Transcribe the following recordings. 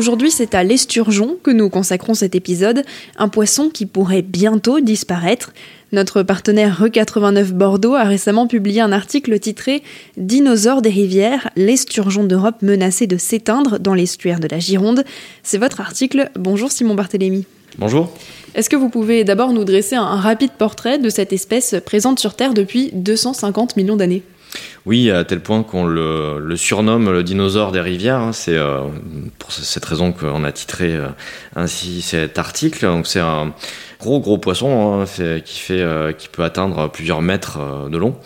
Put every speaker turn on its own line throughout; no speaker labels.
Aujourd'hui, c'est à l'esturgeon que nous consacrons cet épisode, un poisson qui pourrait bientôt disparaître. Notre partenaire Re89 Bordeaux a récemment publié un article titré Dinosaures des rivières, l'esturgeon d'Europe menacé de s'éteindre dans l'estuaire de la Gironde. C'est votre article. Bonjour Simon Barthélémy.
Bonjour.
Est-ce que vous pouvez d'abord nous dresser un rapide portrait de cette espèce présente sur Terre depuis 250 millions d'années?
Oui, à tel point qu'on le, surnomme le dinosaure des rivières. Hein. C'est euh, pour cette raison qu'on a titré euh, ainsi cet article. Donc c'est un gros gros poisson hein, euh, qui peut atteindre plusieurs mètres de long,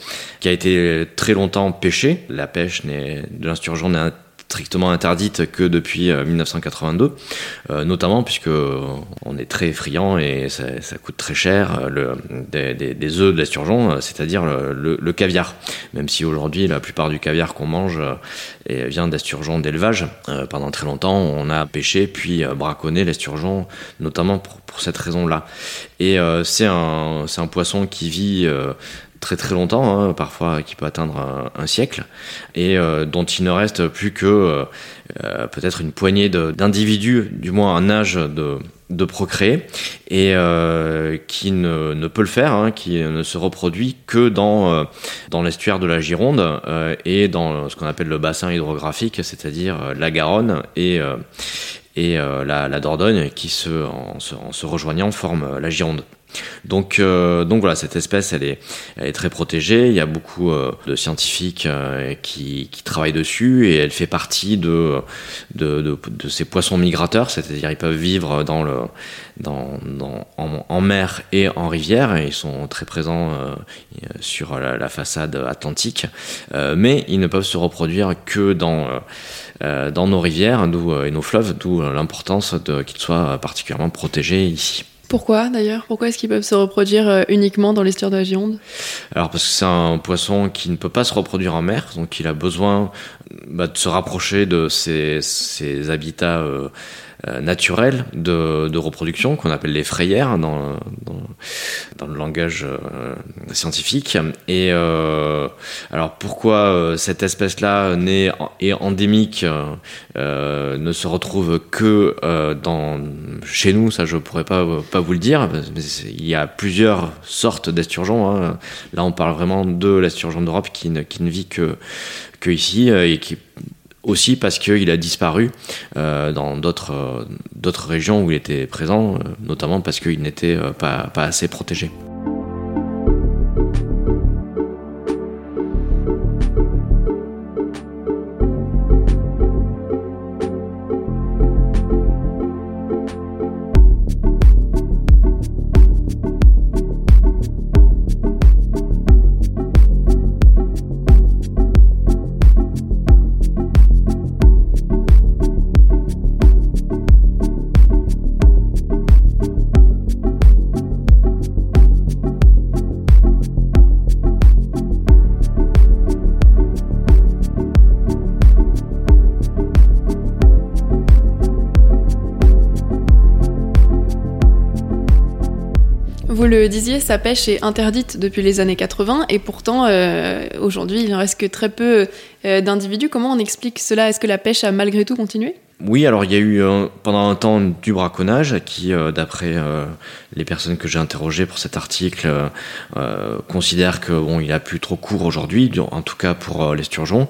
qui a été très longtemps pêché. La pêche de l'insturgeon n'est strictement interdite que depuis 1982, euh, euh, notamment puisque euh, on est très friand et ça, coûte très cher le, des, œufs de l'esturgeon, c'est-à-dire le, caviar. Même si aujourd'hui la plupart du caviar qu'on mange vient d'esturgeon d'élevage, pendant très longtemps on a pêché puis braconné l'esturgeon, notamment pour, pour cette raison-là. Et c'est un, un, poisson qui vit très très longtemps, hein, parfois qui peut atteindre un, siècle, et euh, dont il ne reste plus que euh, euh, peut-être une poignée d'individus, du moins un âge de, procréer, et qui ne, peut le faire, hein, qui ne se reproduit que dans, dans l'estuaire de la Gironde et dans ce qu'on appelle le bassin hydrographique, c'est-à-dire la Garonne et, et la, Dordogne, qui se, en se rejoignant forment la Gironde. Donc, euh, donc voilà, cette espèce, elle est, très protégée. Il y a beaucoup euh, de scientifiques euh, qui, travaillent dessus et elle fait partie de, ces poissons migrateurs, c'est-à-dire ils peuvent vivre en, mer et en rivière et ils sont très présents sur la, la, façade atlantique, mais ils ne peuvent se reproduire que dans dans nos rivières et nos fleuves, d'où l'importance qu'ils soient particulièrement protégés ici.
Pourquoi d'ailleurs Pourquoi est-ce qu'ils peuvent se reproduire euh, uniquement dans l'estuaire de la Gironde?
Alors parce que c'est un poisson qui ne peut pas se reproduire en mer, donc il a besoin bah, de se rapprocher de ses, ses habitats euh, euh, naturel de, reproduction qu'on appelle les frayères dans, dans, le langage euh, scientifique. Et euh, alors pourquoi cette espèce-là née et endémique ne se retrouve que dans chez nous Ça, je pourrais pas pas vous le dire. il y a plusieurs sortes d'esturgeons. Hein. Là, on parle vraiment de l'esturgeon d'Europe qui ne, qui ne vit que que ici et qui aussi parce qu'il a disparu euh, dans d'autres euh, d'autres régions où il était présent, euh, notamment parce qu'il n'était pas assez protégé.
Vous le disiez, sa pêche est interdite depuis les années 80 et pourtant euh, aujourd'hui il ne reste que très peu euh, d'individus. Comment on explique cela? Est-ce que la pêche a malgré tout continué?
Oui, alors il y a eu euh, pendant un temps du braconnage qui, d'après les personnes que j'ai interrogées pour cet article, considèrent que bon, a plus trop court aujourd'hui, en tout cas pour l'esturgeon.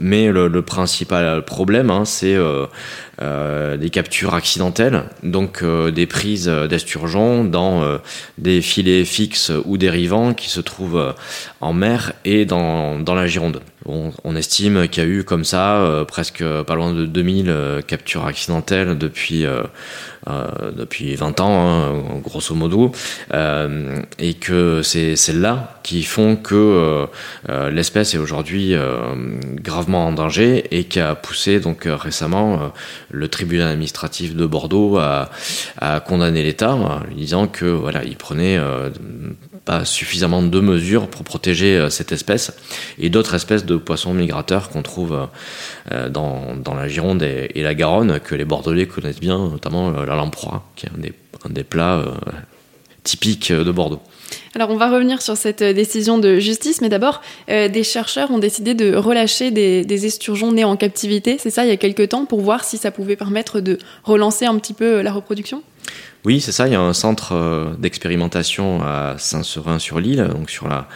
Mais le, le, principal problème, hein, c'est des captures accidentelles, donc des prises d'esturgeon dans des filets fixes ou dérivants qui se trouvent en mer et dans, dans la Gironde. On, estime qu'il y a eu comme ça presque pas loin de 2000 capture accidentelle depuis euh, euh, depuis 20 ans, hein, grosso modo, euh, et que c'est celles-là qui font que euh, l'espèce est aujourd'hui gravement en danger et qui a poussé donc récemment le tribunal administratif de Bordeaux à, à condamner l'État en lui disant que voilà il prenait pas suffisamment de mesures pour protéger cette espèce et d'autres espèces de poissons migrateurs qu'on trouve dans, dans, la Gironde et, la Garonne, que les Bordelais connaissent bien, notamment la lamproie, qui est un des, un des plats typiques de Bordeaux.
Alors on va revenir sur cette euh, décision de justice, mais d'abord, euh, des chercheurs ont décidé de relâcher des, esturgeons nés en captivité, c'est ça, il y a quelques temps, pour voir si ça pouvait permettre de relancer un petit peu euh, la reproduction?
Oui, c'est ça. Il y a un centre d'expérimentation à Saint-Seurin-sur-l'Île, donc sur la,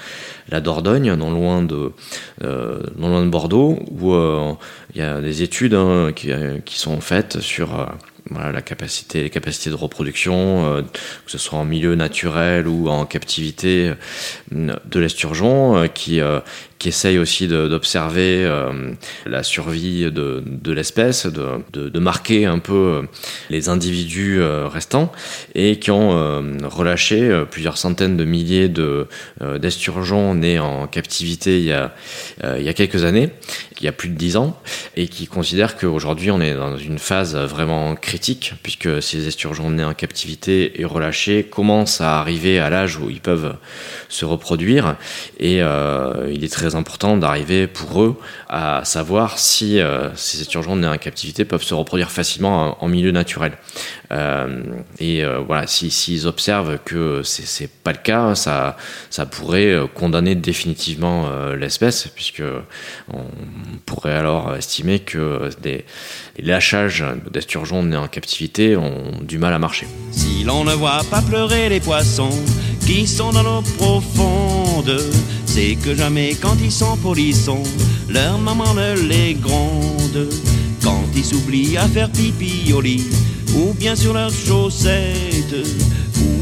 la Dordogne, non loin de, non loin de Bordeaux, où il y a des études hein, qui, qui, sont faites sur voilà, la capacité, les capacités de reproduction, euh, que ce soit en milieu naturel ou en captivité euh, de l'esturgeon, euh, qui, qui essaye aussi d'observer la survie de, l'espèce, de, marquer un peu les individus restants, et qui ont relâché plusieurs centaines de milliers d'esturgeons nés en captivité il y, a, quelques années, il y a plus de dix ans, et qui considèrent qu'aujourd'hui on est dans une phase vraiment critique puisque ces esturgeons nés en captivité et relâchés commencent à arriver à l'âge où ils peuvent se reproduire. Et euh, il est très important d'arriver pour eux à savoir si euh, ces esturgeons nés en captivité peuvent se reproduire facilement en, milieu naturel. Euh, et voilà, s'ils si, observent que c'est pas le cas, ça, pourrait condamner définitivement l'espèce, puisque on pourrait alors estimer que des lâchages d'esturgeons nés en captivité ont du mal à marcher.
Si l'on ne voit pas pleurer les poissons qui sont dans l'eau profonde, c'est que jamais quand ils sont polissons, leur maman ne les gronde. Quand ils s'oublient à faire pipi au lit, ou bien sur leurs chaussettes,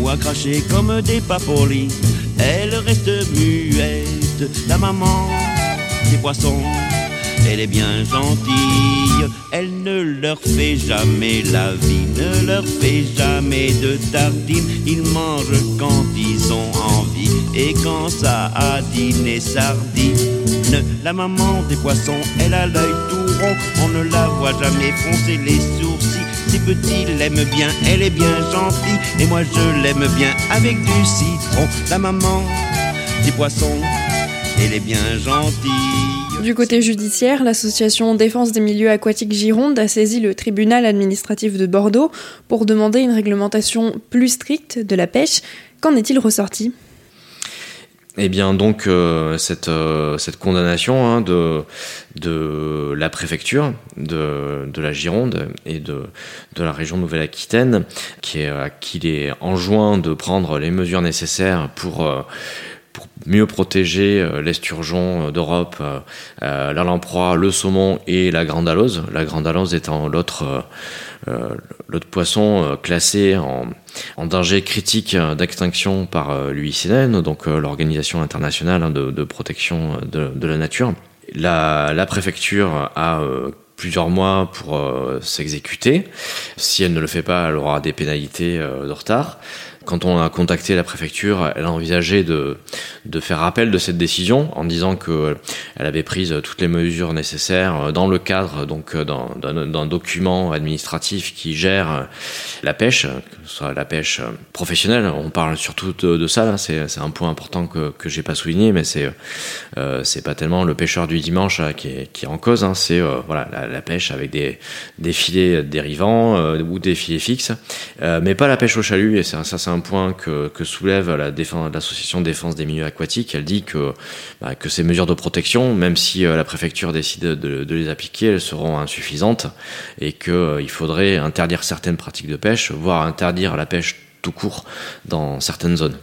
ou à cracher comme des papolis, elles restent muettes. La maman des poissons elle est bien gentille, elle ne leur fait jamais la vie, ne leur fait jamais de tartines, ils mangent quand ils ont envie, et quand ça a dîné sardine. La maman des poissons, elle a l'œil tout rond, on ne la voit jamais froncer les sourcils. Si petit l'aime bien, elle est bien gentille, et moi je l'aime bien avec du citron. La maman des poissons, elle est bien gentille.
Du côté judiciaire, l'association Défense des milieux aquatiques Gironde a saisi le tribunal administratif de Bordeaux pour demander une réglementation plus stricte de la pêche. Qu'en est-il ressorti?
Eh bien donc euh, cette, euh, cette condamnation hein, de, de la préfecture de, de la Gironde et de, de la région Nouvelle-Aquitaine qui est, qu'il est enjoint de prendre les mesures nécessaires pour euh, pour mieux protéger euh, l'esturgeon euh, d'Europe, euh, la lamproie, le saumon et la grande alose. La grande alose étant l'autre poisson classé en, danger critique d'extinction par l'UICN, donc l'Organisation internationale hein, de, protection de, la nature. La préfecture a plusieurs mois pour s'exécuter. Si elle ne le fait pas, elle aura des pénalités de retard. Quand on a contacté la préfecture, elle a envisagé de, de faire appel de cette décision en disant qu'elle avait pris toutes les mesures nécessaires dans le cadre donc d'un document administratif qui gère la pêche, que ce soit la pêche professionnelle. On parle surtout de, ça, c'est un point important que, que j'ai pas souligné, mais c'est euh, pas tellement le pêcheur du dimanche qui, est, qui est en cause, hein, c'est euh, voilà la, pêche avec des, des filets dérivants euh, ou des filets fixes, mais pas la pêche au chalut, et ça c'est point que, soulève l'association la défense des milieux aquatiques. Elle dit que, bah, ces mesures de protection, même si euh, la préfecture décide de, les appliquer, elles seront insuffisantes et qu'il euh, faudrait interdire certaines pratiques de pêche, voire interdire la pêche tout court dans certaines zones.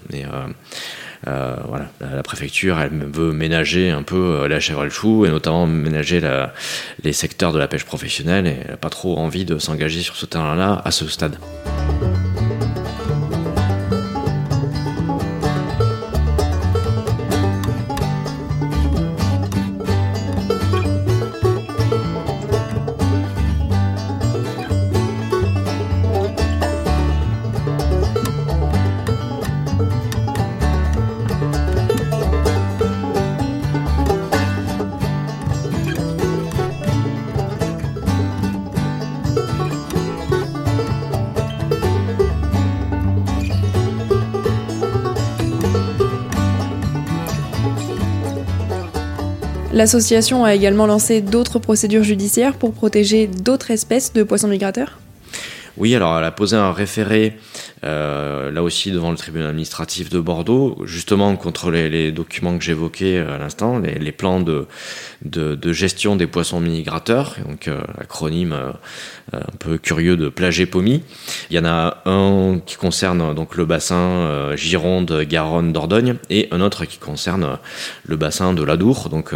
Euh, voilà, la, préfecture, veut ménager un peu la chèvre et le chou, et notamment ménager les secteurs de la pêche professionnelle, et elle n'a pas trop envie de s'engager sur ce terrain-là à ce stade.
L'association a également lancé d'autres procédures judiciaires pour protéger d'autres espèces de poissons migrateurs
oui, alors elle a posé un référé, euh, là aussi devant le tribunal administratif de Bordeaux, justement contre les, documents que j'évoquais euh, à l'instant, les, plans de, gestion des poissons migrateurs, donc euh, acronyme un peu curieux de plagépomie. Il y en a un qui concerne donc le bassin Gironde, Garonne, Dordogne, et un autre qui concerne le bassin de l'Adour, donc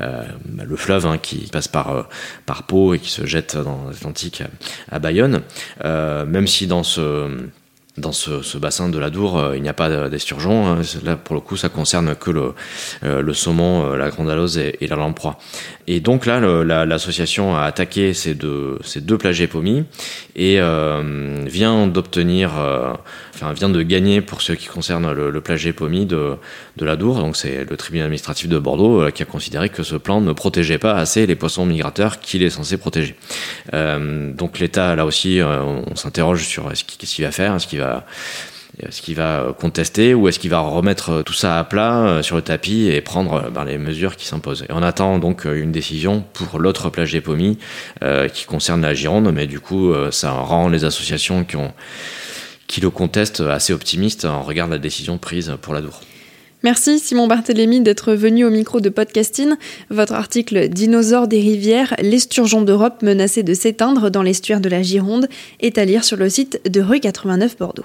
le fleuve hein, qui passe par, par Pau et qui se jette dans l'Atlantique à, Bayonne. Euh, même si dans ce dans ce, bassin de la Dour, il n'y a pas d'esturgeon. Hein. Là, pour le coup, ça concerne que le, le saumon, la grandalose et, et la lamproie. Et donc là, l'association a attaqué ces deux, ces deux et euh, vient d'obtenir, euh, enfin vient de gagner pour ce qui concerne le, le plagépomie de, de la Dour. Donc c'est le tribunal administratif de Bordeaux euh, qui a considéré que ce plan ne protégeait pas assez les poissons migrateurs qu'il est censé protéger. donc l'État, là aussi, on s'interroge sur ce qu'il va faire, ce qu'il est-ce qu'il va contester ou est-ce qu'il va remettre tout ça à plat euh, sur le tapis et prendre euh, ben, les mesures qui s'imposent on attend donc euh, une décision pour l'autre plage d'Épomie qui concerne la Gironde, mais du coup ça rend les associations qui le contestent assez optimistes en regard de la décision prise pour la Dour.
Merci Simon Barthélémy d'être venu au micro de Podcasting. Votre article Dinosaures des rivières, l'esturgeon d'Europe menacé de s'éteindre dans l'estuaire de la Gironde est à lire sur le site de rue 89 Bordeaux.